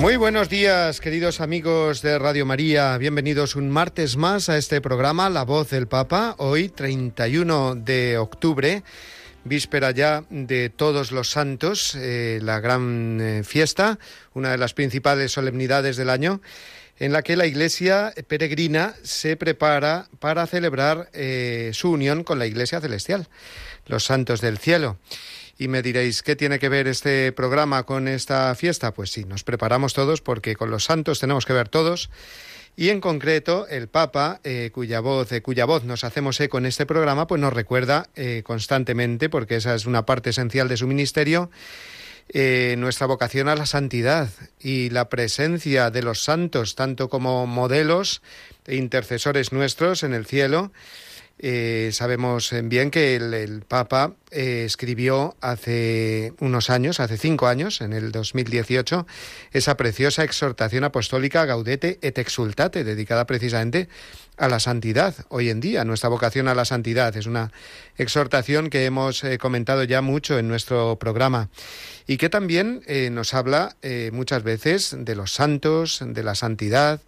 Muy buenos días, queridos amigos de Radio María. Bienvenidos un martes más a este programa La Voz del Papa. Hoy, 31 de octubre, víspera ya de Todos los Santos, eh, la gran eh, fiesta, una de las principales solemnidades del año, en la que la Iglesia peregrina se prepara para celebrar eh, su unión con la Iglesia celestial, los santos del cielo. Y me diréis, ¿qué tiene que ver este programa con esta fiesta? Pues sí, nos preparamos todos porque con los santos tenemos que ver todos. Y en concreto, el Papa, eh, cuya voz, de cuya voz nos hacemos eco en este programa, pues nos recuerda eh, constantemente, porque esa es una parte esencial de su ministerio, eh, nuestra vocación a la santidad y la presencia de los santos, tanto como modelos e intercesores nuestros en el cielo, eh, sabemos bien que el, Papa eh, escribió hace unos años, hace cinco años, en el 2018, esa preciosa exhortación apostólica Gaudete et Exultate, dedicada precisamente a la santidad. Hoy en día, nuestra vocación a la santidad es una exhortación que hemos eh, comentado ya mucho en nuestro programa y que también nos habla muchas veces de los santos, de la santidad,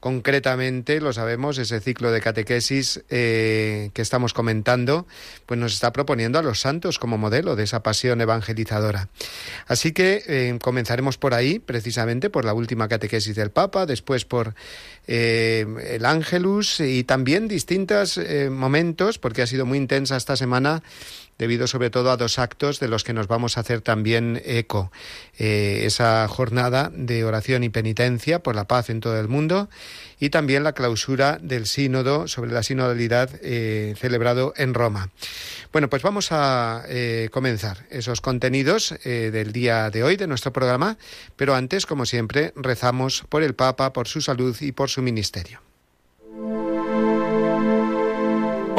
Concretamente, lo sabemos, ese ciclo de catequesis eh, que estamos comentando, pues nos está proponiendo a los santos como modelo de esa pasión evangelizadora. Así que eh, comenzaremos por ahí, precisamente por la última catequesis del Papa, después por eh, el Ángelus y también distintos momentos, porque ha sido muy intensa esta semana debido sobre todo a dos actos de los que nos vamos a hacer también eco. Eh, esa jornada de oración y penitencia por la paz en todo el mundo y también la clausura del sínodo sobre la sinodalidad eh, celebrado en Roma. Bueno, pues vamos a eh, comenzar esos contenidos del día de hoy de nuestro programa, pero antes, como siempre, rezamos por el Papa, por su salud y por su ministerio.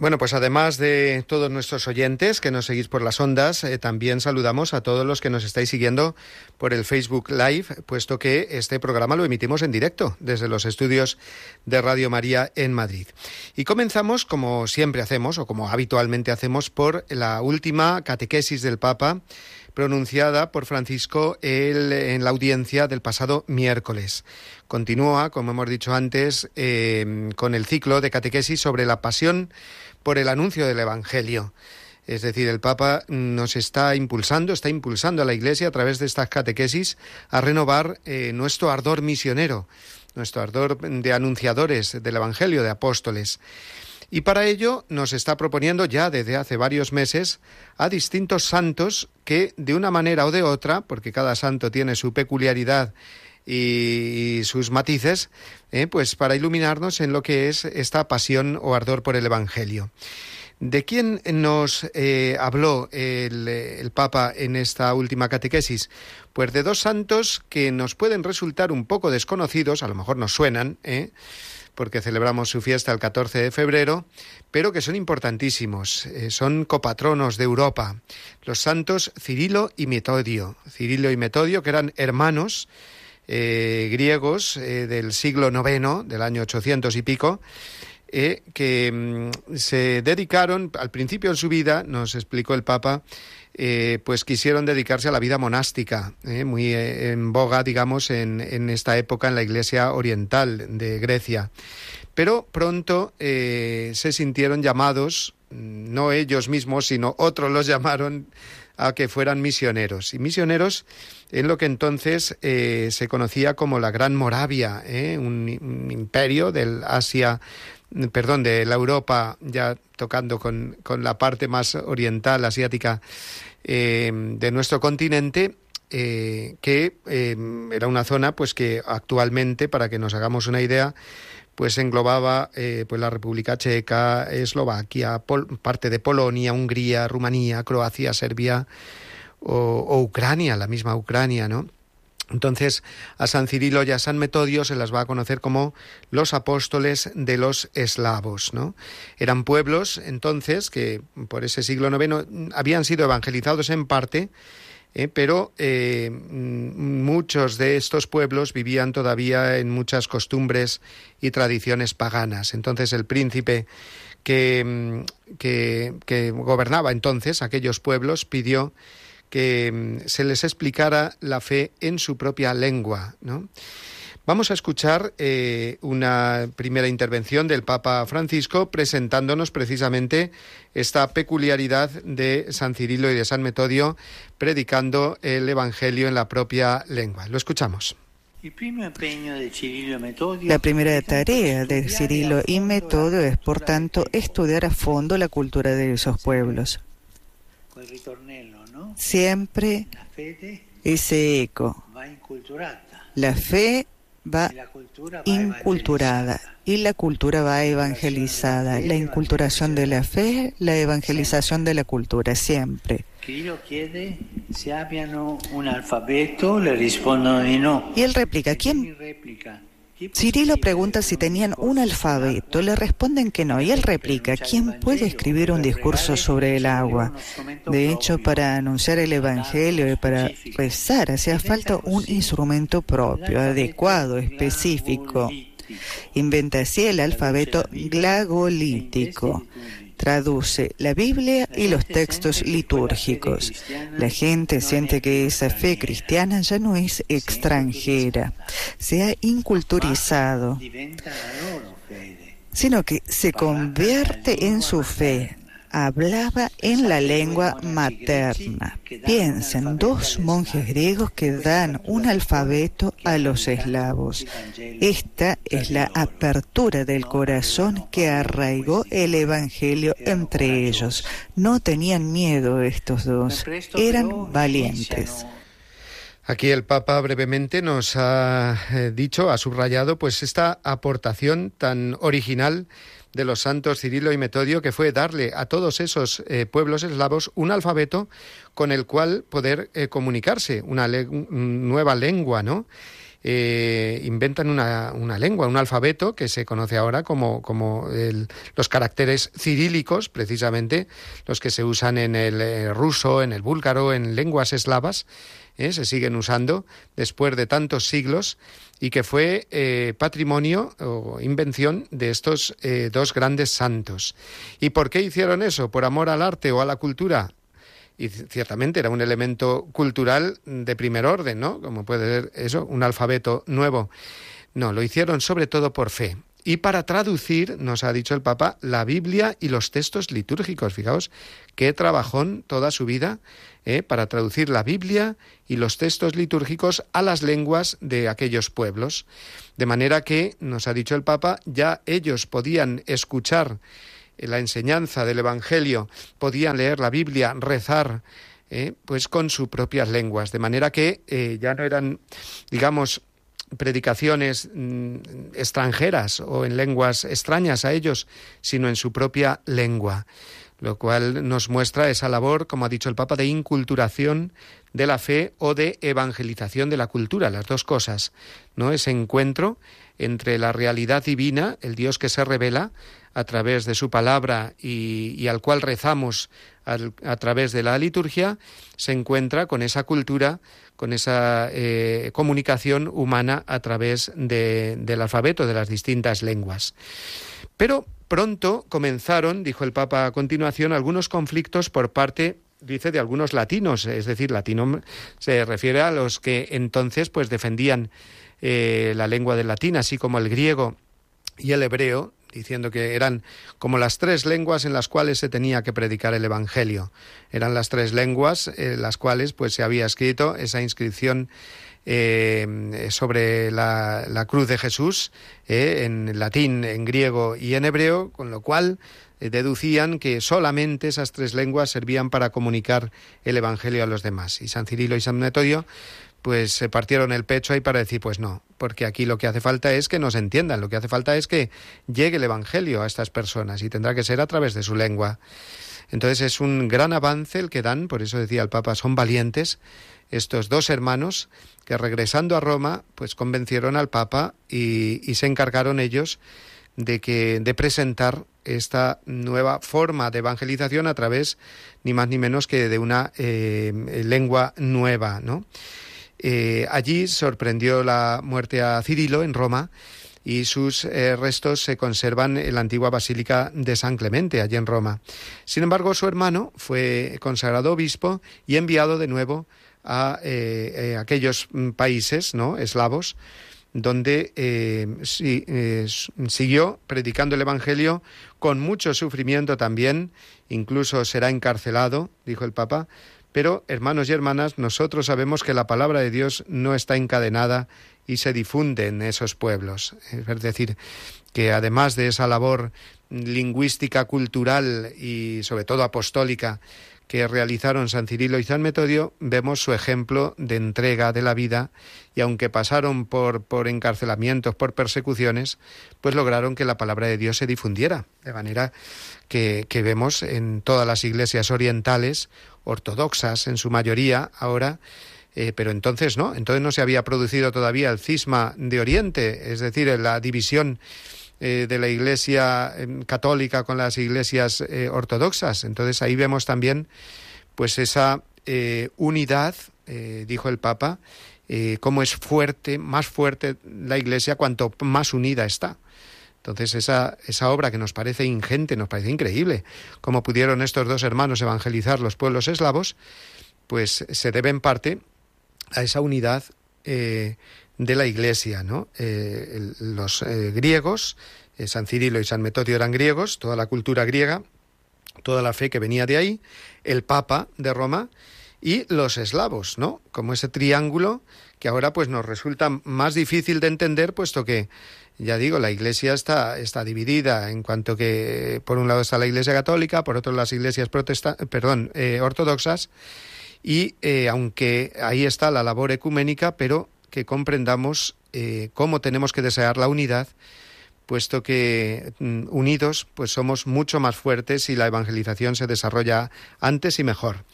Bueno, pues además de todos nuestros oyentes que nos seguís por las ondas, eh, también saludamos a todos los que nos estáis siguiendo por el Facebook Live, puesto que este programa lo emitimos en directo desde los estudios de Radio María en Madrid. Y comenzamos, como siempre hacemos, o como habitualmente hacemos, por la última catequesis del Papa pronunciada por Francisco en la audiencia del pasado miércoles. Continúa, como hemos dicho antes, eh, con el ciclo de catequesis sobre la pasión por el anuncio del Evangelio. Es decir, el Papa nos está impulsando, está impulsando a la Iglesia a través de estas catequesis a renovar eh, nuestro ardor misionero, nuestro ardor de anunciadores del Evangelio, de apóstoles. Y para ello nos está proponiendo ya desde hace varios meses a distintos santos que de una manera o de otra, porque cada santo tiene su peculiaridad y, sus matices, eh, pues para iluminarnos en lo que es esta pasión o ardor por el Evangelio. ¿De quién nos eh, habló el, Papa en esta última catequesis? Pues de dos santos que nos pueden resultar un poco desconocidos, a lo mejor nos suenan, ¿eh? porque celebramos su fiesta el 14 de febrero, pero que son importantísimos. Eh, son copatronos de Europa, los santos Cirilo y Metodio. Cirilo y Metodio, que eran hermanos eh, griegos eh, del siglo IX, del año 800 y pico, que mm, se dedicaron, al principio de su vida, nos explicó el Papa, pues quisieron dedicarse a la vida monástica, muy en boga, digamos, en, en, esta época en la Iglesia Oriental de Grecia. Pero pronto se sintieron llamados, mm, no ellos mismos, sino otros los llamaron a que fueran misioneros. Y misioneros en lo que entonces eh, se conocía como la Gran Moravia, ¿eh? un, imperio del Asia, perdón, de la Europa, ya tocando con, con la parte más oriental, asiática eh, de nuestro continente, que era una zona pues que actualmente, para que nos hagamos una idea, pues englobaba pues la República Checa, Eslovaquia, parte de Polonia, Hungría, Rumanía, Croacia, Serbia, o, Ucrania, la misma Ucrania, ¿no? Entonces, a San Cirilo y a San Metodio se las va a conocer como los apóstoles de los eslavos, ¿no? Eran pueblos, entonces, que por ese siglo IX habían sido evangelizados en parte, eh, pero eh, muchos de estos pueblos vivían todavía en muchas costumbres y tradiciones paganas. Entonces, el príncipe que, que, que gobernaba entonces aquellos pueblos pidió que mm, se les explicara la fe en su propia lengua. ¿no? Vamos a escuchar eh, una primera intervención del Papa Francisco presentándonos precisamente esta peculiaridad de San Cirilo y de San Metodio predicando el Evangelio en la propia lengua. Lo escuchamos. La primera tarea de Cirilo y Metodio es, por tanto, estudiar a fondo la cultura de esos pueblos siempre ese eco. La fe va inculturada y la cultura va evangelizada. La inculturación de la fe, la evangelización de la cultura, siempre. Y él replica, ¿quién? Cirilo pregunta si tenían un alfabeto, le responden que no, y él replica, ¿quién puede escribir un discurso sobre el agua? De hecho, para anunciar el Evangelio y para rezar hacía falta un instrumento propio, adecuado, específico. Inventa así el alfabeto glagolítico traduce la Biblia y los textos litúrgicos. La gente siente que esa fe cristiana ya no es extranjera, se ha inculturizado, sino que se convierte en su fe, hablaba en la lengua materna. Piensen, dos monjes griegos que dan un alfabeto a los eslavos. Esta es la apertura del corazón que arraigó el Evangelio entre ellos. No tenían miedo estos dos, eran valientes. Aquí el Papa brevemente nos ha eh, dicho, ha subrayado, pues esta aportación tan original de los santos Cirilo y Metodio, que fue darle a todos esos eh, pueblos eslavos un alfabeto con el cual poder eh, comunicarse, una nueva lengua, ¿no? Eh, inventan una, una, lengua, un alfabeto que se conoce ahora como, como los caracteres cirílicos, precisamente los que se usan en el ruso, en el búlgaro, en lenguas eslavas, se siguen usando después de tantos siglos y que fue eh, patrimonio o invención de estos eh, dos grandes santos. ¿Y por qué hicieron eso? ¿Por amor al arte o a la cultura? Y ciertamente era un elemento cultural de primer orden, ¿no? Como puede ser eso, un alfabeto nuevo. No, lo hicieron sobre todo por fe y para traducir, nos ha dicho el Papa, la Biblia y los textos litúrgicos. Fijaos qué trabajón toda su vida ¿eh? para traducir la Biblia y los textos litúrgicos a las lenguas de aquellos pueblos. De manera que, nos ha dicho el Papa, ya ellos podían escuchar la enseñanza del Evangelio, podían leer la Biblia, rezar, ¿eh? pues con sus propias lenguas. De manera que eh, ya no eran, digamos, predicaciones mm, extranjeras o en lenguas extrañas a ellos, sino en su propia lengua. Lo cual nos muestra esa labor, como ha dicho el Papa, de inculturación de la fe o de evangelización de la cultura, las dos cosas, ¿no? Ese encuentro entre la realidad divina, el Dios que se revela a través de su palabra y, al cual rezamos a través de la liturgia, se encuentra con esa cultura, con esa eh, comunicación humana a través del alfabeto de las distintas lenguas. Pero pronto comenzaron, dijo el Papa a continuación, algunos conflictos por parte dice de algunos latinos, es decir, latino se refiere a los que entonces pues defendían eh, la lengua del latín, así como el griego y el hebreo, diciendo que eran como las tres lenguas en las cuales se tenía que predicar el Evangelio. Eran las tres lenguas en las cuales pues se había escrito esa inscripción eh, sobre la, cruz de Jesús eh, en latín, en griego y en hebreo, con lo cual eh, deducían que solamente esas tres lenguas servían para comunicar el Evangelio a los demás. Y San Cirilo y San Metodio pues se partieron el pecho ahí para decir, pues no, porque aquí lo que hace falta es que nos entiendan, lo que hace falta es que llegue el Evangelio a estas personas y tendrá que ser a través de su lengua. Entonces es un gran avance el que dan, por eso decía el Papa, son valientes estos dos hermanos que regresando a Roma, pues convencieron al Papa y, se encargaron ellos de que de presentar esta nueva forma de evangelización a través ni más ni menos que de una eh, lengua nueva. Eh, allí sorprendió la muerte a Cirilo en Roma y sus eh, restos se conservan en la antigua Basílica de San Clemente, allí en Roma. Sin embargo, su hermano fue consagrado obispo y enviado de nuevo a eh, eh, aquellos mm, países no eslavos donde eh, siguió predicando el Evangelio con mucho sufrimiento también, incluso será encarcelado, dijo el Papa, pero hermanos y hermanas, nosotros sabemos que la palabra de Dios no está encadenada y se difunde en esos pueblos. Es decir, que además de esa labor lingüística, cultural y sobre todo apostólica que realizaron San Cirilo y San Metodio, vemos su ejemplo de entrega de la vida y aunque pasaron por, por encarcelamientos, por persecuciones, pues lograron que la palabra de Dios se difundiera. De manera que, vemos en todas las iglesias orientales, ortodoxas en su mayoría ahora, eh, pero entonces no, entonces no se había producido todavía el cisma de Oriente, es decir, la división eh, de la Iglesia em, católica con las iglesias eh, ortodoxas. Entonces ahí vemos también pues esa eh, unidad, dijo el Papa, cómo es fuerte, más fuerte la Iglesia cuanto más unida está. Entonces esa, esa obra que nos parece ingente, nos parece increíble, cómo pudieron estos dos hermanos evangelizar los pueblos eslavos, pues se debe en parte a esa unidad de la Iglesia, ¿no? Eh, los eh, griegos, eh, San Cirilo y San Metodio eran griegos, toda la cultura griega, toda la fe que venía de ahí, el Papa de Roma y los eslavos, ¿no? Como ese triángulo que ahora pues nos resulta más difícil de entender, puesto que ya digo, la Iglesia está, está dividida en cuanto que por un lado está la Iglesia católica, por otro las iglesias protesta perdón, ortodoxas, y aunque ahí está la labor ecuménica, pero que comprendamos eh, cómo tenemos que desear la unidad, puesto que mm, unidos pues somos mucho más fuertes y la evangelización se desarrolla antes y mejor.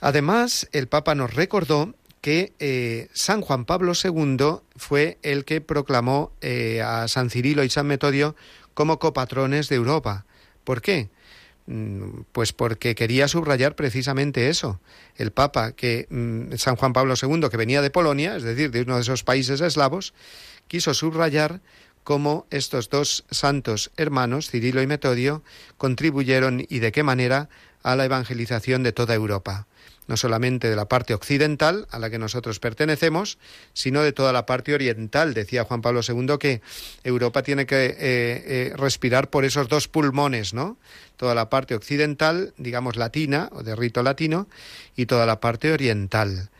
Además, el Papa nos recordó que eh, San Juan Pablo II fue el que proclamó eh, a San Cirilo y San Metodio como copatrones de Europa. ¿Por qué? Mm, pues porque quería subrayar precisamente eso. El Papa, que mm, San Juan Pablo II, que venía de Polonia, es decir, de uno de esos países eslavos, quiso subrayar cómo estos dos santos hermanos, Cirilo y Metodio, contribuyeron y de qué manera a la evangelización de toda Europa no solamente de la parte occidental a la que nosotros pertenecemos, sino de toda la parte oriental. Decía Juan Pablo II que Europa tiene que eh, eh, respirar por esos dos pulmones, ¿no? Toda la parte occidental, digamos latina o de rito latino, y toda la parte oriental.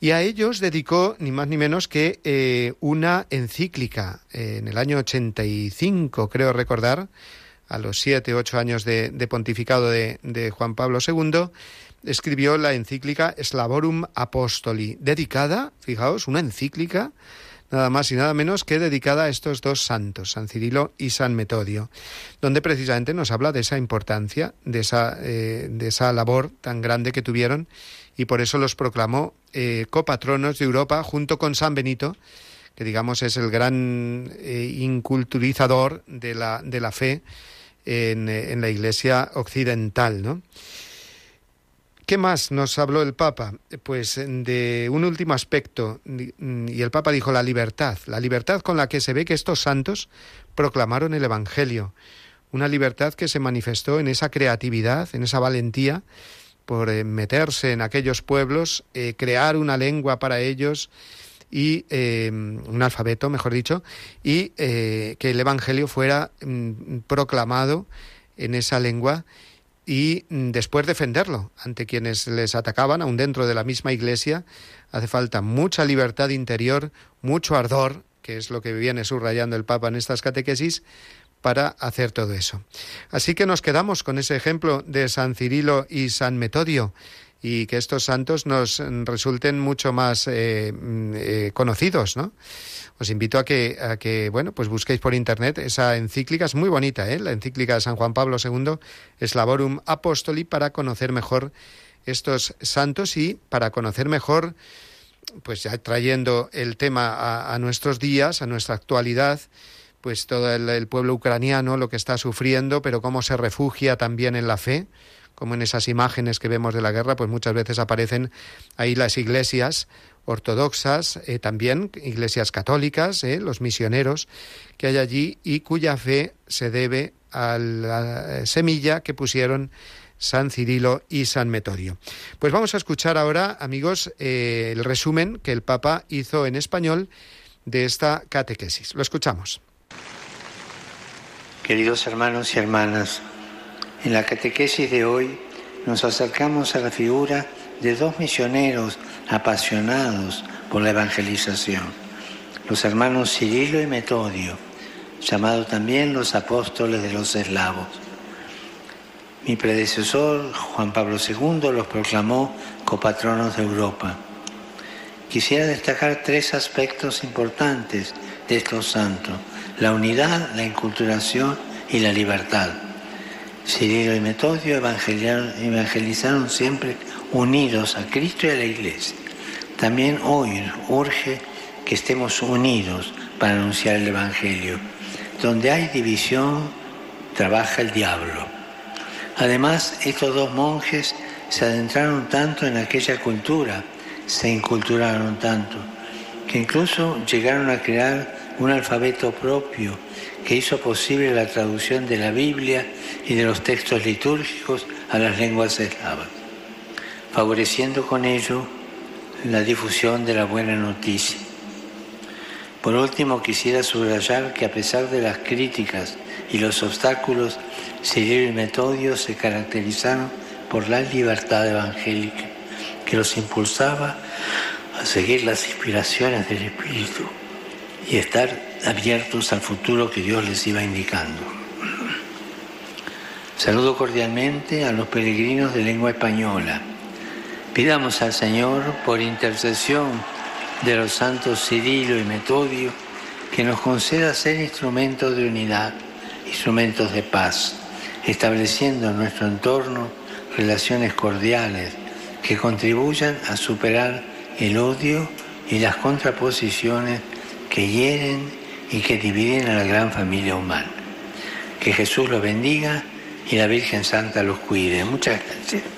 Y a ellos dedicó ni más ni menos que eh, una encíclica en el año 85, creo recordar, a los siete, ocho años de, pontificado de, de Juan Pablo II, escribió la encíclica Slavorum Apostoli, dedicada, fijaos, una encíclica nada más y nada menos que dedicada a estos dos santos, San Cirilo y San Metodio, donde precisamente nos habla de esa importancia, de esa, eh, de esa labor tan grande que tuvieron y por eso los proclamó eh, copatronos de Europa junto con San Benito, que digamos es el gran eh, inculturizador de la, de la fe en, en la Iglesia occidental, ¿no? ¿Qué más nos habló el Papa? Pues de un último aspecto, y el Papa dijo la libertad, la libertad con la que se ve que estos santos proclamaron el Evangelio, una libertad que se manifestó en esa creatividad, en esa valentía por eh, meterse en aquellos pueblos, eh, crear una lengua para ellos y eh, un alfabeto, mejor dicho, y que el Evangelio fuera mm, proclamado en esa lengua y mm, después defenderlo ante quienes les atacaban, aún dentro de la misma iglesia. Hace falta mucha libertad interior, mucho ardor, que es lo que viene subrayando el Papa en estas catequesis, para hacer todo eso. Así que nos quedamos con ese ejemplo de San Cirilo y San Metodio y que estos santos nos resulten mucho más eh, eh, conocidos, ¿no? Os invito a que, a que, bueno, pues busquéis por internet esa encíclica, es muy bonita, ¿eh? La encíclica de San Juan Pablo II, Slavorum Apostoli, para conocer mejor estos santos y para conocer mejor, pues ya trayendo el tema a, nuestros días, a nuestra actualidad, pues todo el pueblo ucraniano, lo que está sufriendo, pero cómo se refugia también en la fe, como en esas imágenes que vemos de la guerra, pues muchas veces aparecen ahí las iglesias ortodoxas, eh, también iglesias católicas, eh, los misioneros que hay allí y cuya fe se debe a la semilla que pusieron San Cirilo y San Metodio. Pues vamos a escuchar ahora, amigos, eh, el resumen que el Papa hizo en español de esta catequesis. Lo escuchamos. Queridos hermanos y hermanas, en la catequesis de hoy nos acercamos a la figura de dos misioneros apasionados por la evangelización, los hermanos Cirilo y Metodio, llamados también los apóstoles de los eslavos. Mi predecesor, Juan Pablo II, los proclamó copatronos de Europa. Quisiera destacar tres aspectos importantes de estos santos, la unidad, la inculturación y la libertad. Cirilo y Metodio evangelizaron siempre unidos a Cristo y a la Iglesia. También hoy urge que estemos unidos para anunciar el Evangelio. Donde hay división, trabaja el diablo. Además, estos dos monjes se adentraron tanto en aquella cultura, se inculturaron tanto, que incluso llegaron a crear un alfabeto propio que hizo posible la traducción de la Biblia y de los textos litúrgicos a las lenguas eslavas, favoreciendo con ello la difusión de la buena noticia. Por último, quisiera subrayar que a pesar de las críticas y los obstáculos, Cirilo y Metodio se caracterizaron por la libertad evangélica que los impulsaba a seguir las inspiraciones del Espíritu y estar abiertos al futuro que Dios les iba indicando. Saludo cordialmente a los peregrinos de lengua española. Pidamos al Señor, por intercesión de los santos Cirilo y Metodio, que nos conceda ser instrumentos de unidad, instrumentos de paz, estableciendo en nuestro entorno relaciones cordiales que contribuyan a superar el odio y las contraposiciones que hieren y que dividen a la gran familia humana. Que Jesús los bendiga y la Virgen Santa los cuide. Muchas gracias.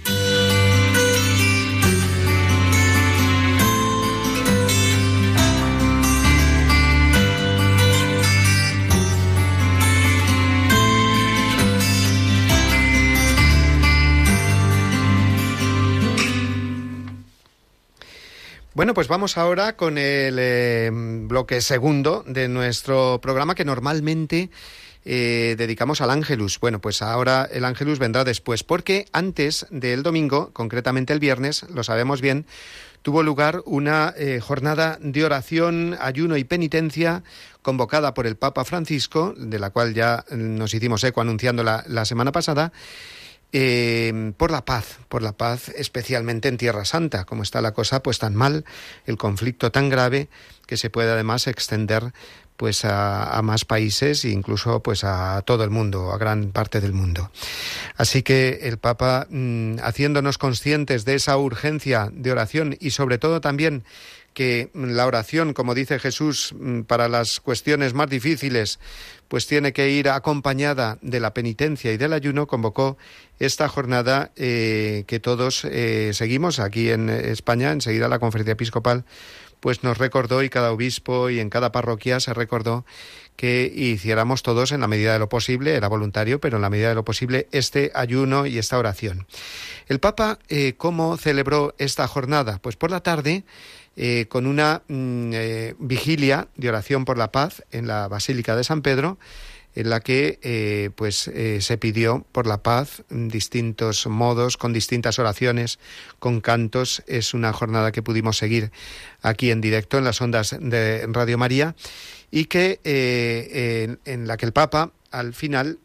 Bueno, pues vamos ahora con el eh, bloque segundo de nuestro programa que normalmente eh, dedicamos al Ángelus. Bueno, pues ahora el Ángelus vendrá después, porque antes del domingo, concretamente el viernes, lo sabemos bien, tuvo lugar una eh, jornada de oración, ayuno y penitencia convocada por el Papa Francisco, de la cual ya nos hicimos eco anunciando la semana pasada, eh, por la paz, por la paz, especialmente en Tierra Santa, como está la cosa, pues tan mal, el conflicto tan grave que se puede además extender pues a, más países e incluso pues a todo el mundo, a gran parte del mundo. Así que el Papa, mm, haciéndonos conscientes de esa urgencia de oración y sobre todo también que la oración, como dice Jesús, mm, para las cuestiones más difíciles, pues tiene que ir acompañada de la penitencia y del ayuno, convocó esta jornada eh, que todos eh, seguimos aquí en España, enseguida la conferencia episcopal, pues nos recordó y cada obispo y en cada parroquia se recordó que hiciéramos todos en la medida de lo posible, era voluntario, pero en la medida de lo posible, este ayuno y esta oración. El Papa, eh, ¿cómo celebró esta jornada? Pues por la tarde eh, con una mm, eh, vigilia de oración por la paz en la Basílica de San Pedro, en la que eh, pues se pidió por la paz en distintos modos, con distintas oraciones, con cantos. Es una jornada que pudimos seguir aquí en directo en las ondas de Radio María y que en, en, la que el Papa al final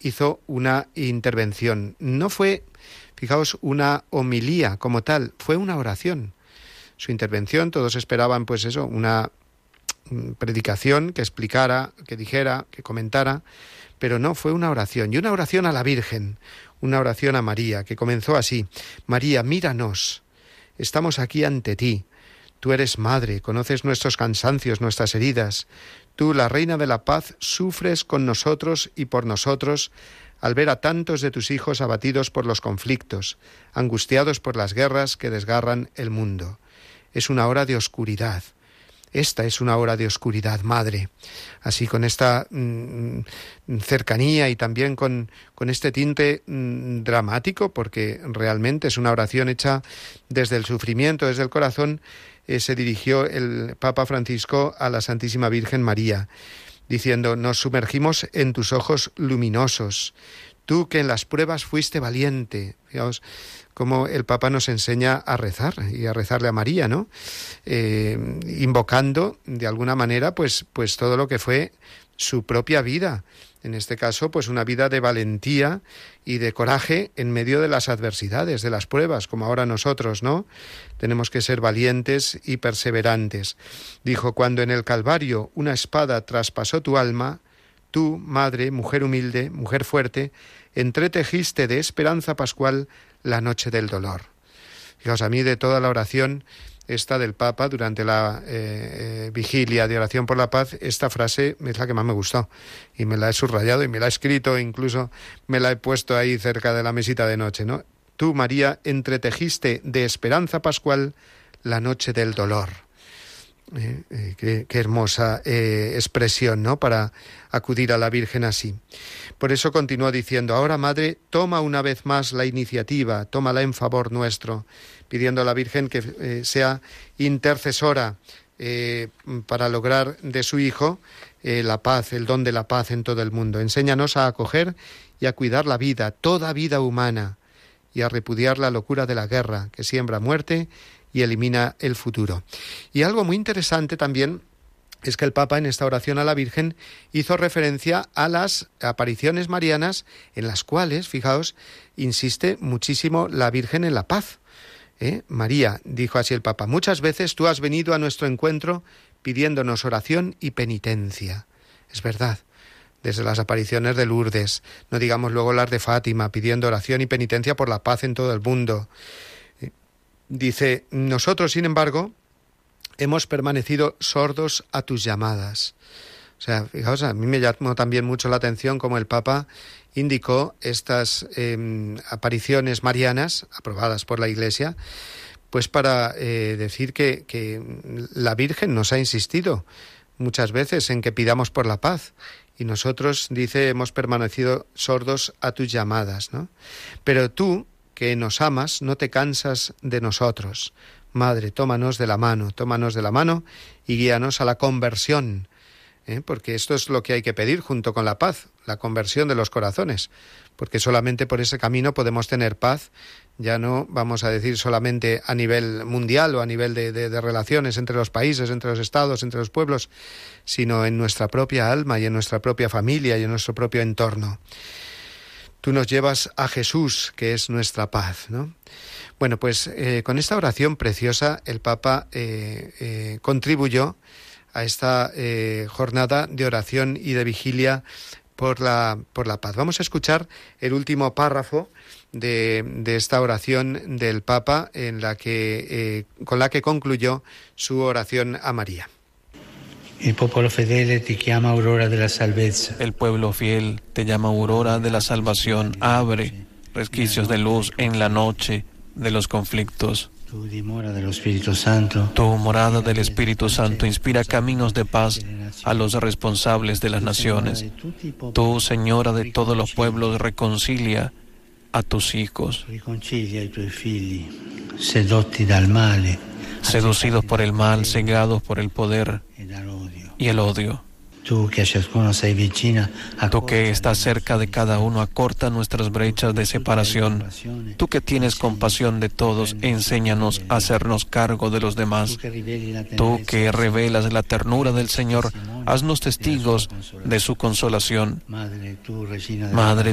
hizo una intervención. No fue, fijaos, una homilía como tal, fue una oración su intervención. Todos esperaban, pues eso, una predicación que explicara, que dijera, que comentara, pero no, fue una oración. Y una oración a la Virgen, una oración a María, que comenzó así. María, míranos, estamos aquí ante ti. Tú eres madre, conoces nuestros cansancios, nuestras heridas. Tú, la Reina de la Paz, sufres con nosotros y por nosotros al ver a tantos de tus hijos abatidos por los conflictos, angustiados por las guerras que desgarran el mundo es una hora de oscuridad. Esta es una hora de oscuridad, Madre. Así con esta mm, cercanía y también con, con este tinte mm, dramático, porque realmente es una oración hecha desde el sufrimiento, desde el corazón, eh, se dirigió el Papa Francisco a la Santísima Virgen María, diciendo, nos sumergimos en tus ojos luminosos, tú que en las pruebas fuiste valiente. Fijaos, como el Papa nos enseña a rezar y a rezarle a María, ¿no? Eh, invocando de alguna manera, pues, pues todo lo que fue su propia vida. En este caso, pues una vida de valentía y de coraje en medio de las adversidades, de las pruebas, como ahora nosotros, ¿no? Tenemos que ser valientes y perseverantes. Dijo, cuando en el Calvario una espada traspasó tu alma, tú, madre, mujer humilde, mujer fuerte, entretejiste de esperanza pascual la noche del dolor. Fijaos, a mí de toda la oración esta del Papa durante la eh, eh, vigilia de oración por la paz, esta frase es la que más me gustó y me la he subrayado y me la he escrito, incluso me la he puesto ahí cerca de la mesita de noche, ¿no? Tú, María, entretejiste de esperanza pascual la noche del dolor. Eh, qué, qué, hermosa expresión, ¿no? Para acudir a la Virgen así. Por eso continúa diciendo, ahora Madre, toma una vez más la iniciativa, tómala en favor nuestro, pidiendo a la Virgen que eh, sea intercesora eh, para lograr de su Hijo eh, la paz, el don de la paz en todo el mundo. Enséñanos a acoger y a cuidar la vida, toda vida humana, y a repudiar la locura de la guerra, que siembra muerte y elimina el futuro. Y algo muy interesante también es que el Papa en esta oración a la Virgen hizo referencia a las apariciones marianas en las cuales, fijaos, insiste muchísimo la Virgen en la paz. ¿Eh? María, dijo así el Papa, muchas veces tú has venido a nuestro encuentro pidiéndonos oración y penitencia. Es verdad, desde las apariciones de Lourdes, no digamos luego las de Fátima, pidiendo oración y penitencia por la paz en todo el mundo. Dice, nosotros, sin embargo, hemos permanecido sordos a tus llamadas. O sea, fijaos, a mí me llamó también mucho la atención como el Papa indicó estas em, apariciones marianas aprobadas por la Iglesia, pues para eh, decir que, que la Virgen nos ha insistido muchas veces en que pidamos por la paz y nosotros, dice, hemos permanecido sordos a tus llamadas, ¿no? Pero tú, que nos amas, no te cansas de nosotros. Madre, tómanos de la mano, tómanos de la mano y guíanos a la conversión, ¿eh? porque esto es lo que hay que pedir junto con la paz, la conversión de los corazones, porque solamente por ese camino podemos tener paz, ya no vamos a decir solamente a nivel mundial o a nivel de, de relaciones entre los países, entre los estados, entre los pueblos, sino en nuestra propia alma y en nuestra propia familia y en nuestro propio entorno. Tú nos llevas a Jesús, que es nuestra paz, ¿no? Bueno, pues eh, con esta oración preciosa el Papa eh, eh, contribuyó a esta jornada de oración y de vigilia por la, por la paz. Vamos a escuchar el último párrafo de, de esta oración del Papa en la que, con la que concluyó su oración a María. El pueblo fiel te llama aurora de la El pueblo fiel te llama aurora de la salvación. Abre resquicios de luz en la noche de los conflictos. Tu morada del Espíritu Santo. Tu morada del Espíritu Santo inspira caminos de paz a los responsables de las naciones. Tú, Señora de todos los pueblos, reconcilia a tus hijos. Seducidos por el mal, cegados por el poder y el odio. Tú que, estás cerca de cada uno, acorta nuestras brechas de separación. Tú que tienes compasión de todos, enséñanos a hacernos cargo de los demás. Tú que revelas la ternura del Señor, haznos testigos de su consolación. Madre,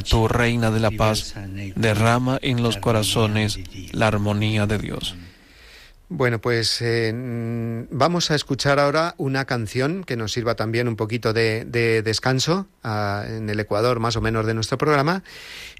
tú, Reina de la Paz, derrama en los corazones la armonía de Dios. Bueno, pues eh, vamos a escuchar ahora una canción que nos sirva también un poquito de, descanso en el Ecuador, más o menos, de nuestro programa.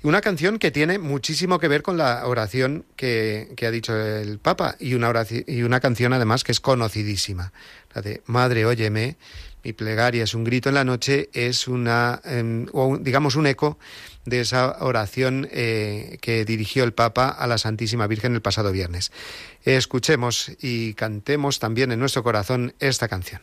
Una canción que tiene muchísimo que ver con la oración que, ha dicho el Papa y una, y una canción además que es conocidísima, la de Madre, óyeme, mi plegaria es un grito en la noche, es una, em, digamos, un eco de esa oración eh, que dirigió el Papa a la Santísima Virgen el pasado viernes. Escuchemos y cantemos también en nuestro corazón esta canción.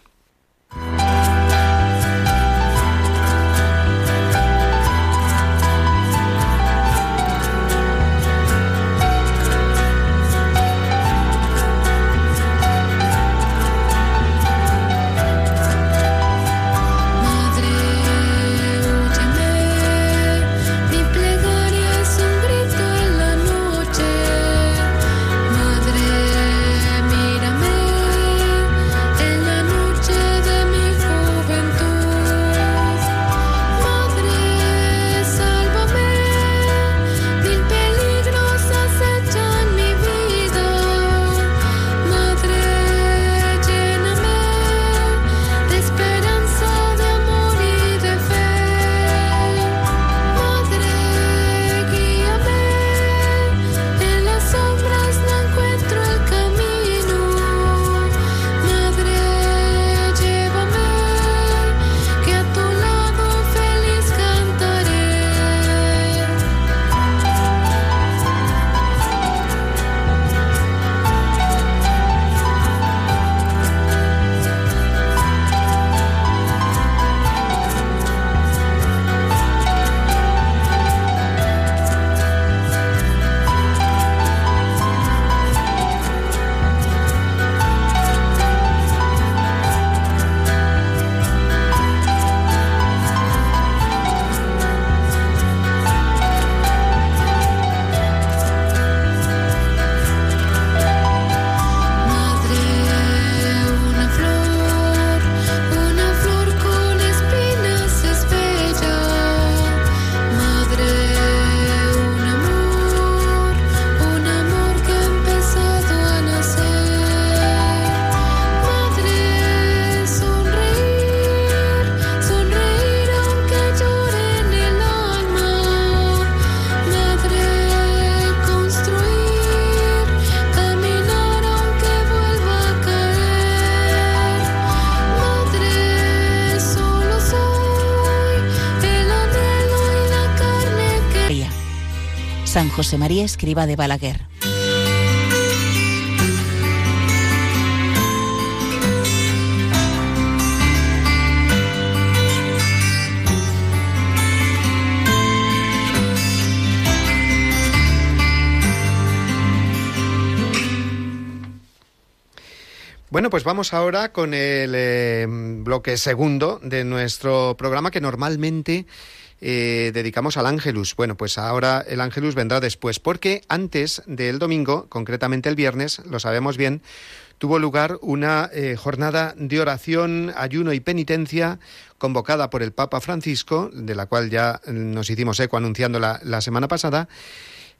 José María Escriba de Balaguer. Bueno, pues vamos ahora con el eh, bloque segundo de nuestro programa que normalmente eh, dedicamos al Ángelus. Bueno, pues ahora el Ángelus vendrá después, porque antes del domingo, concretamente el viernes, lo sabemos bien, tuvo lugar una eh, jornada de oración, ayuno y penitencia convocada por el Papa Francisco, de la cual ya nos hicimos eco anunciando la semana pasada,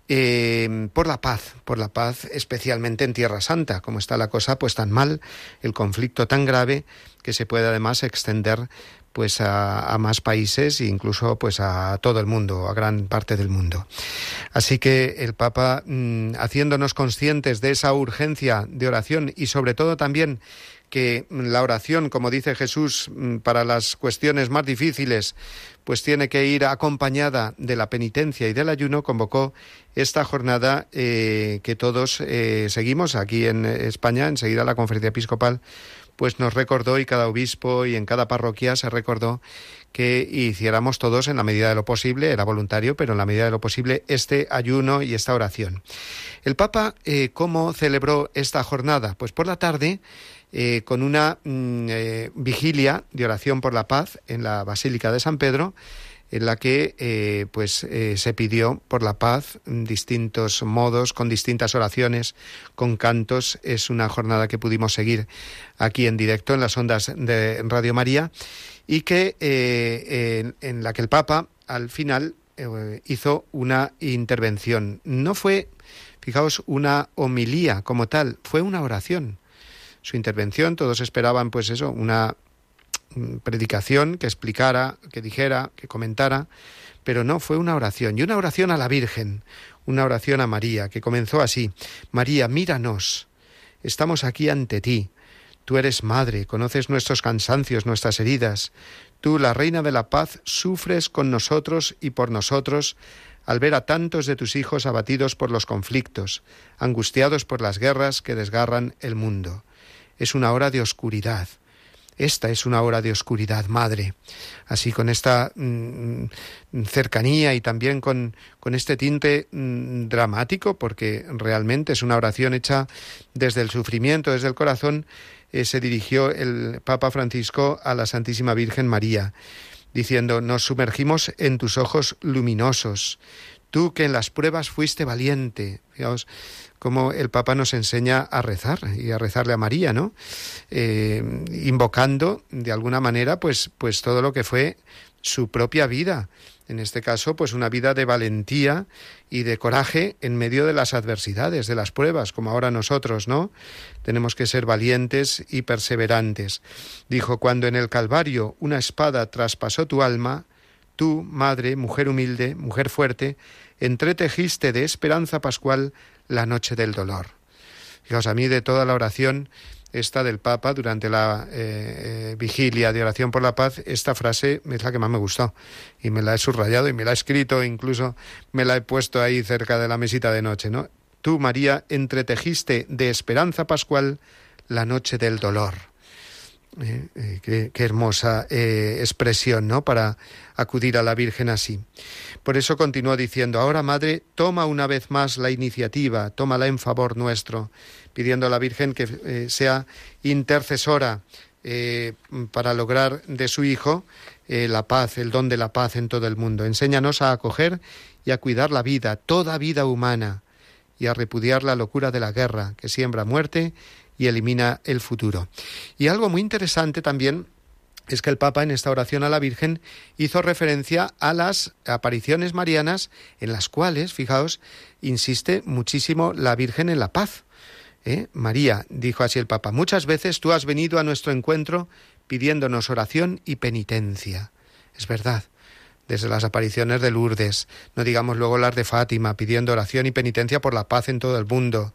eh, por la paz, por la paz, especialmente en Tierra Santa, como está la cosa, pues tan mal, el conflicto tan grave que se puede además extender pues a, más países e incluso pues a todo el mundo, a gran parte del mundo. Así que el Papa, mm, haciéndonos conscientes de esa urgencia de oración y sobre todo también que la oración, como dice Jesús, mm, para las cuestiones más difíciles, pues tiene que ir acompañada de la penitencia y del ayuno, convocó esta jornada eh, que todos eh, seguimos aquí en España, enseguida la conferencia episcopal, pues nos recordó y cada obispo y en cada parroquia se recordó que hiciéramos todos en la medida de lo posible, era voluntario, pero en la medida de lo posible, este ayuno y esta oración. El Papa, eh, ¿cómo celebró esta jornada? Pues por la tarde eh, con una mm, eh, vigilia de oración por la paz en la Basílica de San Pedro, en la que eh, pues se pidió por la paz distintos modos con distintas oraciones con cantos es una jornada que pudimos seguir aquí en directo en las ondas de Radio María y que en, en, la que el Papa al final hizo una intervención no fue fijaos una homilía como tal fue una oración su intervención. Todos esperaban, pues eso, una predicación que explicara, que dijera, que comentara, pero no, fue una oración. Y una oración a la Virgen, una oración a María, que comenzó así. María, míranos, estamos aquí ante ti. Tú eres madre, conoces nuestros cansancios, nuestras heridas. Tú, la Reina de la Paz, sufres con nosotros y por nosotros al ver a tantos de tus hijos abatidos por los conflictos, angustiados por las guerras que desgarran el mundo es una hora de oscuridad. Esta es una hora de oscuridad, Madre. Así con esta mm, cercanía y también con, con este tinte mm, dramático, porque realmente es una oración hecha desde el sufrimiento, desde el corazón, eh, se dirigió el Papa Francisco a la Santísima Virgen María, diciendo, nos sumergimos en tus ojos luminosos, tú que en las pruebas fuiste valiente. Fijaos, como el Papa nos enseña a rezar y a rezarle a María, ¿no? Eh, invocando de alguna manera, pues, pues todo lo que fue su propia vida. En este caso, pues una vida de valentía y de coraje en medio de las adversidades, de las pruebas, como ahora nosotros, ¿no? Tenemos que ser valientes y perseverantes. Dijo, cuando en el Calvario una espada traspasó tu alma, tú, madre, mujer humilde, mujer fuerte, entretejiste de esperanza pascual la noche del dolor. Fijaos, a mí de toda la oración esta del Papa durante la eh, eh, vigilia de oración por la paz, esta frase es la que más me gustó y me la he subrayado y me la he escrito, incluso me la he puesto ahí cerca de la mesita de noche, ¿no? Tú, María, entretejiste de esperanza pascual la noche del dolor. Eh, qué, qué, hermosa expresión, ¿no? Para acudir a la Virgen así. Por eso continúa diciendo, ahora Madre, toma una vez más la iniciativa, tómala en favor nuestro, pidiendo a la Virgen que eh, sea intercesora eh, para lograr de su Hijo eh, la paz, el don de la paz en todo el mundo. Enséñanos a acoger y a cuidar la vida, toda vida humana, y a repudiar la locura de la guerra, que siembra muerte y elimina el futuro. Y algo muy interesante también es que el Papa en esta oración a la Virgen hizo referencia a las apariciones marianas en las cuales, fijaos, insiste muchísimo la Virgen en la paz. ¿Eh? María, dijo así el Papa, muchas veces tú has venido a nuestro encuentro pidiéndonos oración y penitencia. Es verdad, desde las apariciones de Lourdes, no digamos luego las de Fátima, pidiendo oración y penitencia por la paz en todo el mundo.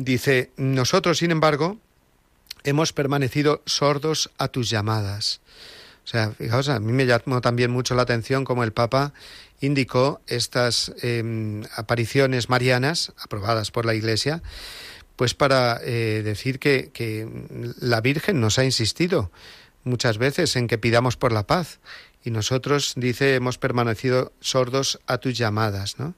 Dice, nosotros, sin embargo, hemos permanecido sordos a tus llamadas. O sea, fijaos, a mí me llamó también mucho la atención como el Papa indicó estas em, apariciones marianas aprobadas por la Iglesia, pues para eh, decir que, que la Virgen nos ha insistido muchas veces en que pidamos por la paz y nosotros, dice, hemos permanecido sordos a tus llamadas, ¿no?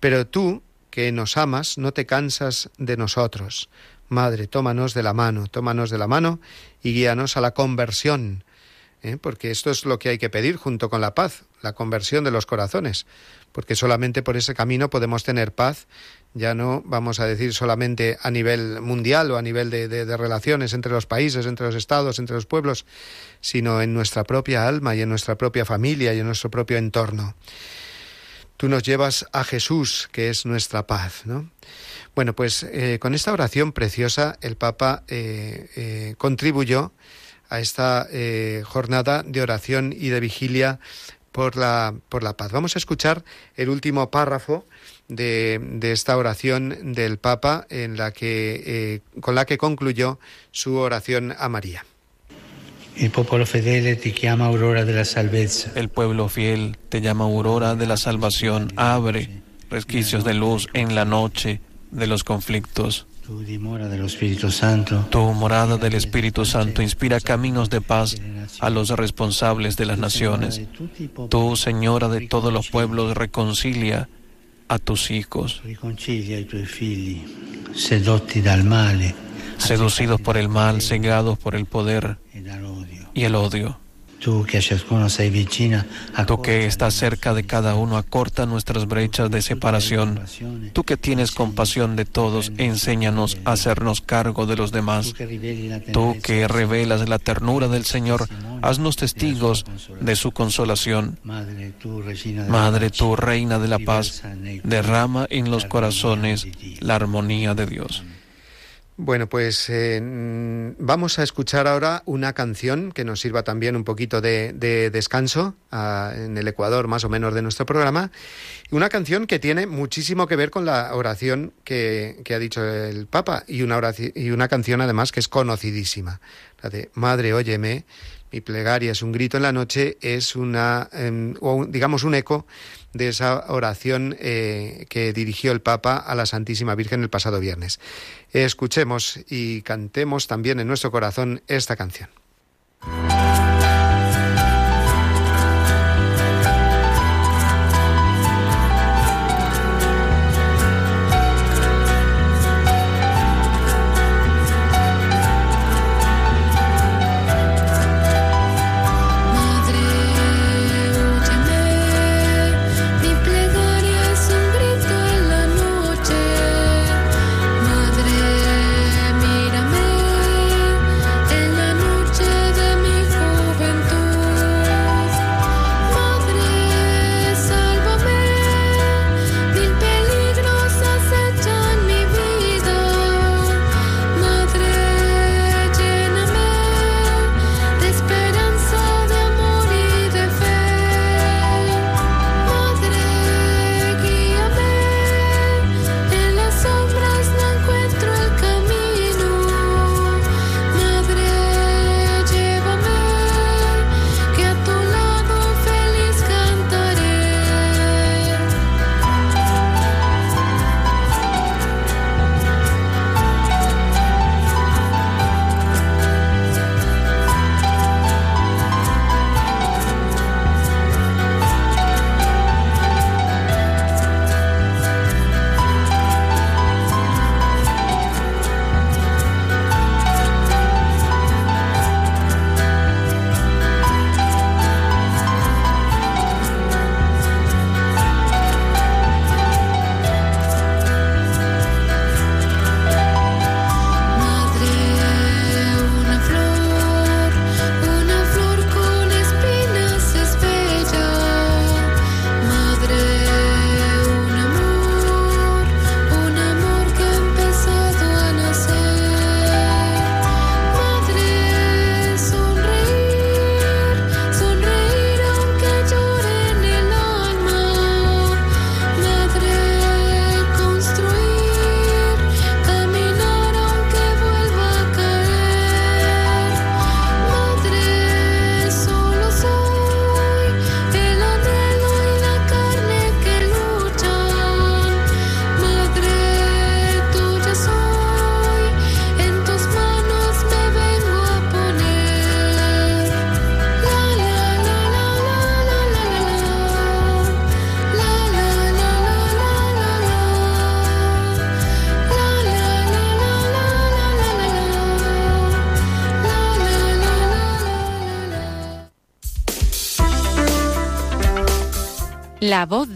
Pero tú, que nos amas, no te cansas de nosotros. Madre, tómanos de la mano, tómanos de la mano y guíanos a la conversión, ¿eh? porque esto es lo que hay que pedir junto con la paz, la conversión de los corazones, porque solamente por ese camino podemos tener paz, ya no vamos a decir solamente a nivel mundial o a nivel de, de relaciones entre los países, entre los estados, entre los pueblos, sino en nuestra propia alma y en nuestra propia familia y en nuestro propio entorno. Tú nos llevas a Jesús, que es nuestra paz, ¿no? Bueno, pues eh, con esta oración preciosa el Papa eh, eh, contribuyó a esta jornada de oración y de vigilia por la, por la paz. Vamos a escuchar el último párrafo de, de esta oración del Papa en la que, con la que concluyó su oración a María. El pueblo fiel te llama aurora de la El pueblo fiel te llama aurora de la salvación. Abre resquicios de luz en la noche de los conflictos. Tu morada del Espíritu Santo. Tu morada del Espíritu Santo inspira caminos de paz a los responsables de las naciones. Tú, Señora de todos los pueblos, reconcilia a tus hijos. Seducidos por el mal, cegados por el poder y el odio. Tú que, estás cerca de cada uno, acorta nuestras brechas de separación. Tú que tienes compasión de todos, enséñanos a hacernos cargo de los demás. Tú que revelas la ternura del Señor, haznos testigos de su consolación. Madre, tú, Reina de la Paz, derrama en los corazones la armonía de Dios. Bueno, pues eh, vamos a escuchar ahora una canción que nos sirva también un poquito de, descanso en el Ecuador más o menos de nuestro programa. Una canción que tiene muchísimo que ver con la oración que, ha dicho el Papa y una, y una canción además que es conocidísima. La de Madre, óyeme, mi plegaria es un grito en la noche, es una, em, digamos, un eco de esa oración eh, que dirigió el Papa a la Santísima Virgen el pasado viernes. Escuchemos y cantemos también en nuestro corazón esta canción.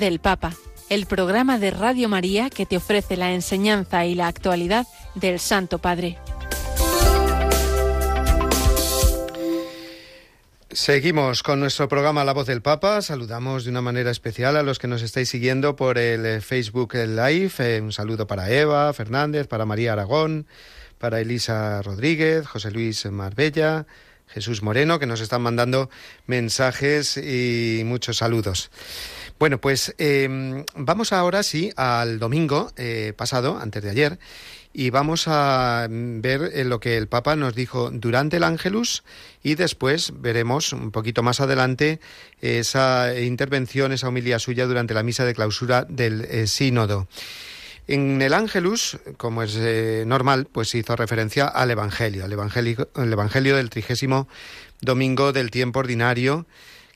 Del Papa, el programa de Radio María que te ofrece la enseñanza y la actualidad del Santo Padre. Seguimos con nuestro programa La Voz del Papa. Saludamos de una manera especial a los que nos estáis siguiendo por el eh, Facebook Live. Eh, un saludo para Eva Fernández, para María Aragón, para Elisa Rodríguez, José Luis Marbella, Jesús Moreno, que nos están mandando mensajes y muchos saludos. Bueno, pues em, vamos ahora sí al domingo eh, pasado, antes de ayer, y vamos a ver eh, lo que el Papa nos dijo durante el Ángelus y después veremos un poquito más adelante esa intervención, esa homilía suya durante la misa de clausura del eh, sínodo. En el Ángelus, como es eh, normal, pues hizo referencia al Evangelio, al Evangelio, el Evangelio del trigésimo domingo del tiempo ordinario,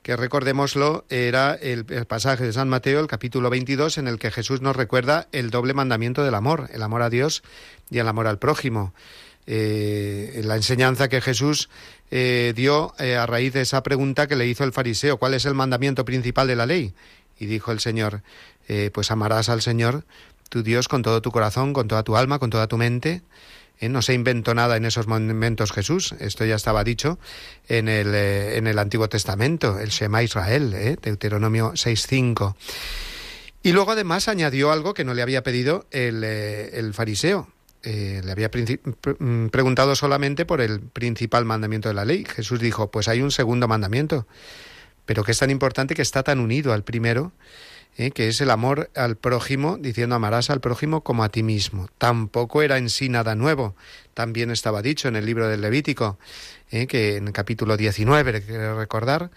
que recordémoslo, era el, pasaje de San Mateo, el capítulo 22, en el que Jesús nos recuerda el doble mandamiento del amor, el amor a Dios y el amor al prójimo. Eh, la enseñanza que Jesús eh, dio a raíz de esa pregunta que le hizo el fariseo, ¿cuál es el mandamiento principal de la ley? Y dijo el Señor, pues amarás al Señor, tu Dios, con todo tu corazón, con toda tu alma, con toda tu mente, ¿eh? no se inventó nada en esos momentos Jesús, esto ya estaba dicho en el, eh, en el Antiguo Testamento, el Shema Israel, ¿eh? Deuteronomio 6.5. Y luego además añadió algo que no le había pedido el, el fariseo. le había mm, preguntado solamente por el principal mandamiento de la ley. Jesús dijo, pues hay un segundo mandamiento, pero que es tan importante que está tan unido al primero ¿eh? que es el amor al prójimo, diciendo amarás al prójimo como a ti mismo. Tampoco era en sí nada nuevo. También estaba dicho en el libro del Levítico, ¿eh? que en el capítulo 19, quiero recordar,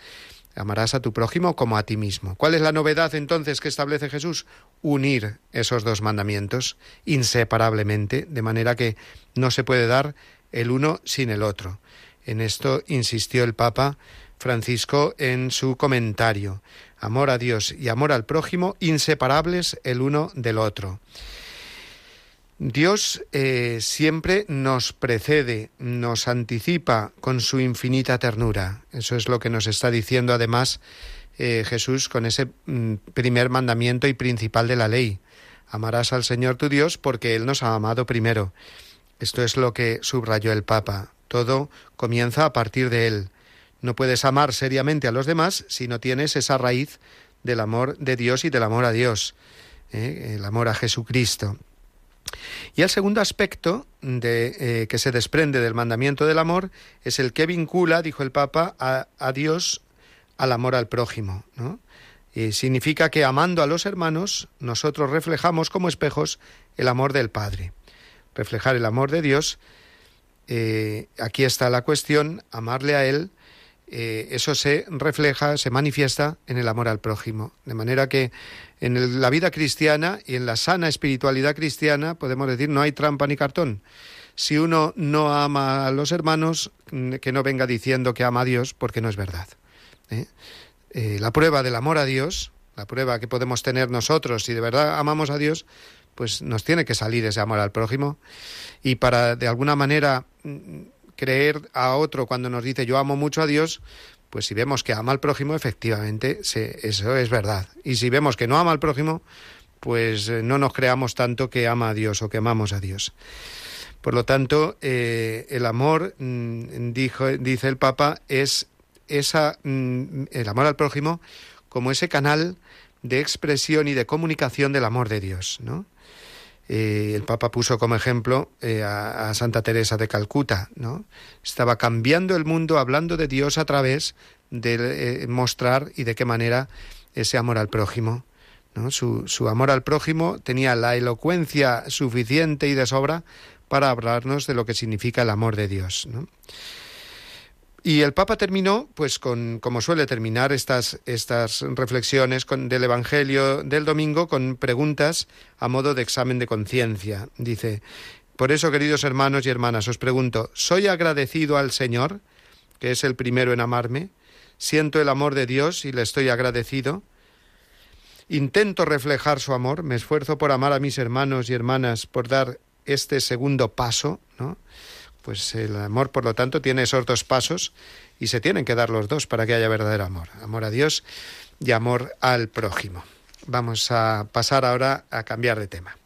amarás a tu prójimo como a ti mismo. ¿Cuál es la novedad entonces que establece Jesús? Unir esos dos mandamientos inseparablemente, de manera que no se puede dar el uno sin el otro. En esto insistió el Papa Francisco en su comentario amor a Dios y amor al prójimo, inseparables el uno del otro. Dios eh, siempre nos precede, nos anticipa con su infinita ternura. Eso es lo que nos está diciendo además eh, Jesús con ese mm, primer mandamiento y principal de la ley. Amarás al Señor tu Dios porque Él nos ha amado primero. Esto es lo que subrayó el Papa. Todo comienza a partir de Él. No puedes amar seriamente a los demás si no tienes esa raíz del amor de Dios y del amor a Dios, ¿eh? el amor a Jesucristo. Y el segundo aspecto de, eh, que se desprende del mandamiento del amor es el que vincula, dijo el Papa, a, Dios al amor al prójimo. Y significa que amando a los hermanos, nosotros reflejamos como espejos el amor del Padre. Reflejar el amor de Dios, eh, aquí está la cuestión, amarle a Él eh, eso se refleja, se manifiesta en el amor al prójimo. De manera que en la vida cristiana y en la sana espiritualidad cristiana, podemos decir, no hay trampa ni cartón. Si uno no ama a los hermanos, mm, que no venga diciendo que ama a Dios, porque no es verdad. ¿eh? Eh, la prueba del amor a Dios, la prueba que podemos tener nosotros, si de verdad amamos a Dios, pues nos tiene que salir ese amor al prójimo. Y para, de alguna manera, mm, creer a otro cuando nos dice yo amo mucho a Dios, pues si vemos que ama al prójimo, efectivamente, eso es verdad. Y si vemos que no ama al prójimo, pues eh, no nos creamos tanto que ama a Dios o que amamos a Dios. Por lo tanto, eh, el amor, mm, dijo, dice el Papa, es esa, mm, el amor al prójimo como ese canal de expresión y de comunicación del amor de Dios, ¿no? Eh, el Papa puso como ejemplo eh, a, Santa Teresa de Calcuta, ¿no? Estaba cambiando el mundo hablando de Dios a través de eh, mostrar y de qué manera ese amor al prójimo. ¿no? Su, su, amor al prójimo tenía la elocuencia suficiente y de sobra para hablarnos de lo que significa el amor de Dios. ¿no? Y el Papa terminó, pues, con, como suele terminar estas, estas reflexiones con, del Evangelio del domingo, con preguntas a modo de examen de conciencia. Dice, por eso, queridos hermanos y hermanas, os pregunto, ¿soy agradecido al Señor, que es el primero en amarme? ¿Siento el amor de Dios y le estoy agradecido? ¿Intento reflejar su amor? ¿Me esfuerzo por amar a mis hermanos y hermanas, por dar este segundo paso? ¿no? Pues el amor, por lo tanto, tiene esos dos pasos y se tienen que dar los dos para que haya verdadero amor. Amor a Dios y amor al prójimo. Vamos a pasar ahora a cambiar de tema.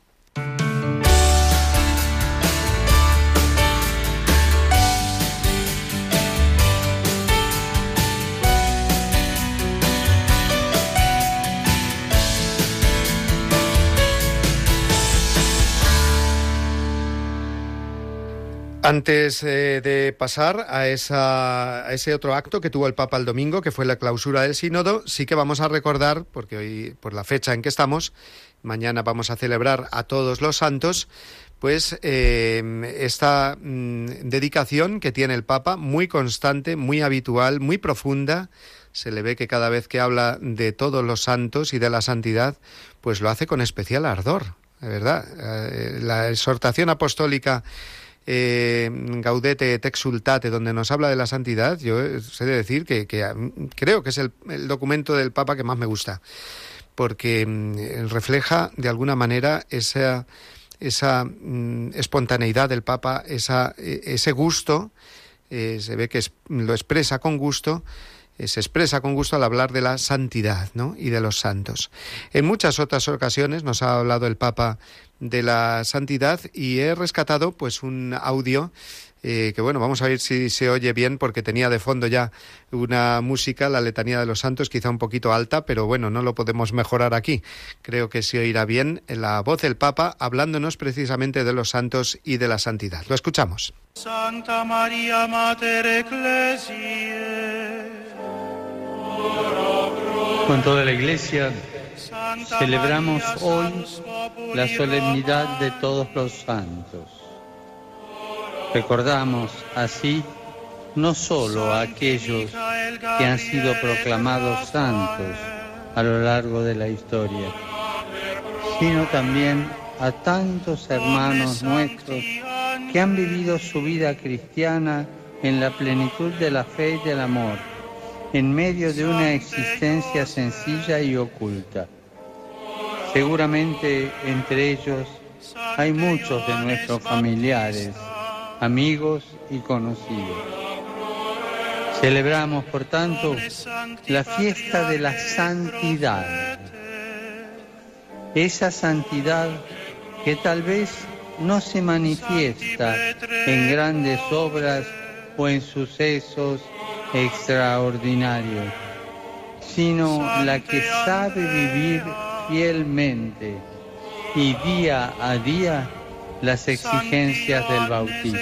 Antes eh, de pasar a, ese otro acto que tuvo el Papa el domingo, que fue la clausura del sínodo, sí que vamos a recordar, porque hoy, por la fecha en que estamos, mañana vamos a celebrar a todos los santos, pues eh, esta mm, dedicación que tiene el Papa, muy constante, muy habitual, muy profunda, se le ve que cada vez que habla de todos los santos y de la santidad, pues lo hace con especial ardor, de verdad. Eh, la exhortación apostólica eh, Gaudete et Exultate, donde nos habla de la santidad, yo sé de decir que, creo que es el, documento del Papa que más me gusta, porque mm, refleja de alguna manera esa, esa mm, espontaneidad del Papa, esa, e, ese gusto, eh, se ve que lo expresa con gusto, eh, se expresa con gusto al hablar de la santidad ¿no? y de los santos. En muchas otras ocasiones nos ha hablado el Papa de la santidad y he rescatado pues un audio eh, que bueno, vamos a ver si se oye bien porque tenía de fondo ya una música, la letanía de los santos, quizá un poquito alta, pero bueno, no lo podemos mejorar aquí. Creo que se oirá bien la voz del Papa hablándonos precisamente de los santos y de la santidad. Lo escuchamos. Santa María Mater Con toda la Iglesia celebramos hoy la solemnidad de todos los santos. Recordamos así no solo a aquellos que han sido proclamados santos a lo largo de la historia, sino también a tantos hermanos nuestros que han vivido su vida cristiana en la plenitud de la fe y del amor, en medio de una existencia sencilla y oculta. Seguramente entre ellos hay muchos de nuestros familiares, amigos y conocidos. Celebramos, por tanto, la fiesta de la santidad. Esa santidad que tal vez no se manifiesta en grandes obras o en sucesos extraordinarios, sino la que sabe vivir fielmente y día a día las exigencias del bautismo.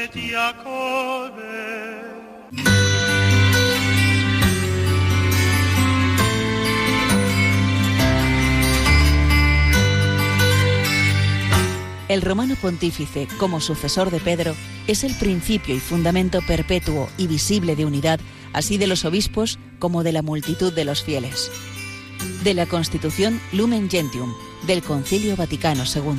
El romano pontífice, como sucesor de Pedro, es el principio y fundamento perpetuo y visible de unidad, así de los obispos como de la multitud de los fieles de la Constitución Lumen Gentium del Concilio Vaticano II.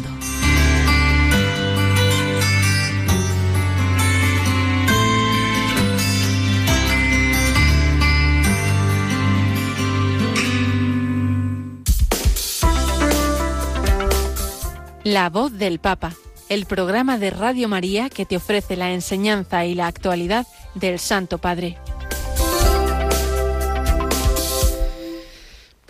La voz del Papa, el programa de Radio María que te ofrece la enseñanza y la actualidad del Santo Padre.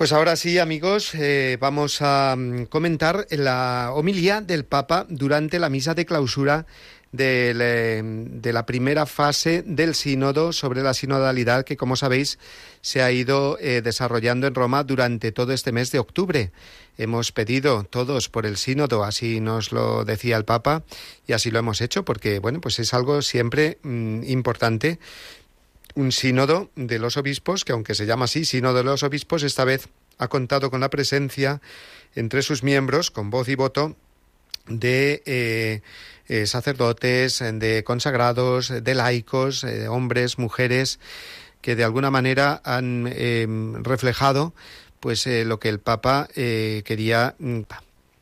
Pues ahora sí, amigos, eh, vamos a mm, comentar la homilía del Papa durante la misa de clausura de, la primera fase del sínodo sobre la sinodalidad que, como sabéis, se ha ido eh, desarrollando en Roma durante todo este mes de octubre. Hemos pedido todos por el sínodo, así nos lo decía el Papa, y así lo hemos hecho, porque, bueno, pues es algo siempre mm, importante un sínodo de los obispos, que aunque se llama así, sínodo de los obispos, esta vez ha contado con la presencia entre sus miembros, con voz y voto, de eh, eh, sacerdotes, de consagrados, de laicos, eh, hombres, mujeres, que de alguna manera han reflejado pues lo que el Papa quería mm,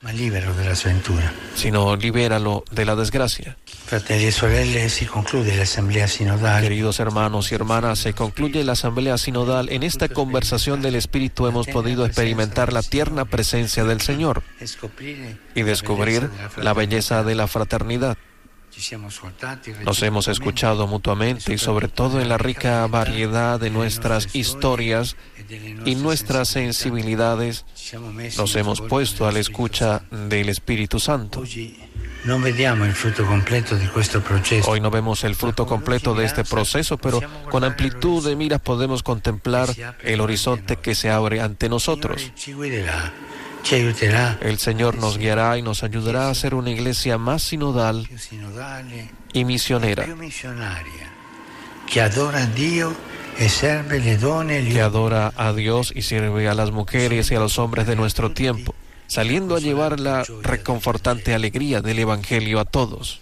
Ma libero della sua ventura. Sino libéralo de la desgracia. Fratelli sorelle, si conclude l'assemblea sinodale. Queridos hermanos y hermanas, se concluye la asamblea sinodal. En esta conversación del Espíritu hemos podido experimentar la tierna presencia del Señor y descubrir la belleza de la fraternidad. Nos hemos escuchado mutuamente y sobre todo en la rica variedad de nuestras historias y nuestras sensibilidades. nos hemos puesto a la escucha del Espíritu Santo. Hoy no vemos el fruto completo de este proceso, pero con amplitud de miras podemos contemplar el horizonte que se abre ante nosotros. El Señor nos guiará y nos ayudará a ser una iglesia más sinodal y misionera, que adora a Dios que adora a Dios y sirve a las mujeres y a los hombres de nuestro tiempo saliendo a llevar la reconfortante alegría del Evangelio a todos.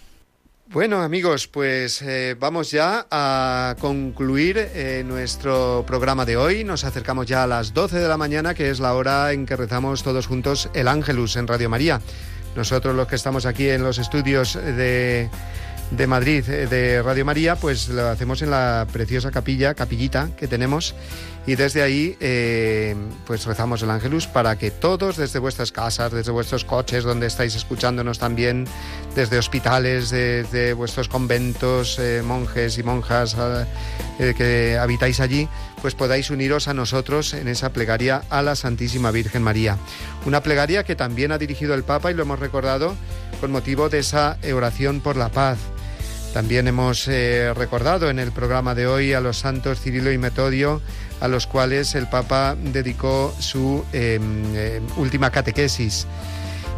Bueno amigos, pues eh, vamos ya a concluir eh, nuestro programa de hoy. Nos acercamos ya a las 12 de la mañana, que es la hora en que rezamos todos juntos el Ángelus en Radio María. Nosotros los que estamos aquí en los estudios de de Madrid eh, de Radio María, pues lo hacemos en la preciosa capilla, capillita que tenemos y desde ahí eh, pues rezamos el Ángelus para que todos desde vuestras casas, desde vuestros coches donde estáis escuchándonos también, desde hospitales, desde vuestros conventos, eh, monjes y monjas que habitáis allí, pues podáis uniros a nosotros en esa plegaria a la Santísima Virgen María. Una plegaria que también ha dirigido el Papa y lo hemos recordado con motivo de esa oración por la paz también hemos eh, recordado en el programa de hoy a los santos Cirilo y Metodio, a los cuales el Papa dedicó su em, em, última catequesis.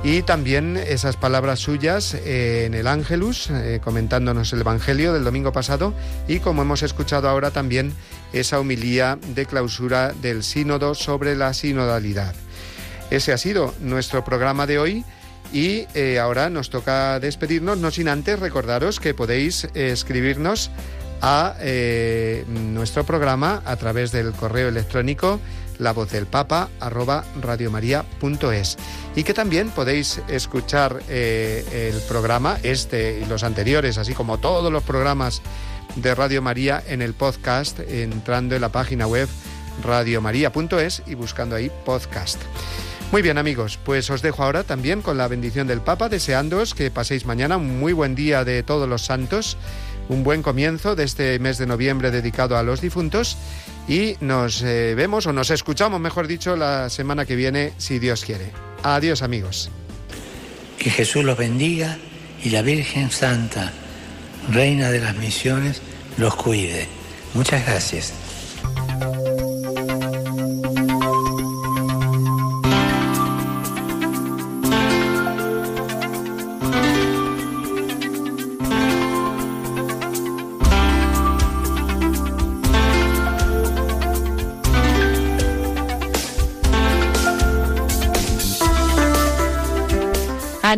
Y también esas palabras suyas eh, en el Ángelus, eh, comentándonos el Evangelio del domingo pasado, y como hemos escuchado ahora también esa humilía de clausura del sínodo sobre la sinodalidad. Ese ha sido nuestro programa de hoy. Y eh, ahora nos toca despedirnos, no sin antes recordaros que podéis eh, escribirnos a eh, nuestro programa a través del correo electrónico la voz del papa arroba radiomaria.es y que también podéis escuchar el programa este y los anteriores así como todos los programas de Radio María en el podcast entrando en la página web radiomaria.es y buscando ahí podcast. Muy bien amigos, pues os dejo ahora también con la bendición del Papa, deseándoos que paséis mañana un muy buen día de todos los santos, un buen comienzo de este mes de noviembre dedicado a los difuntos y nos eh, vemos o nos escuchamos, mejor dicho, la semana que viene, si Dios quiere. Adiós amigos. Que Jesús los bendiga y la Virgen Santa, Reina de las Misiones, los cuide. Muchas gracias.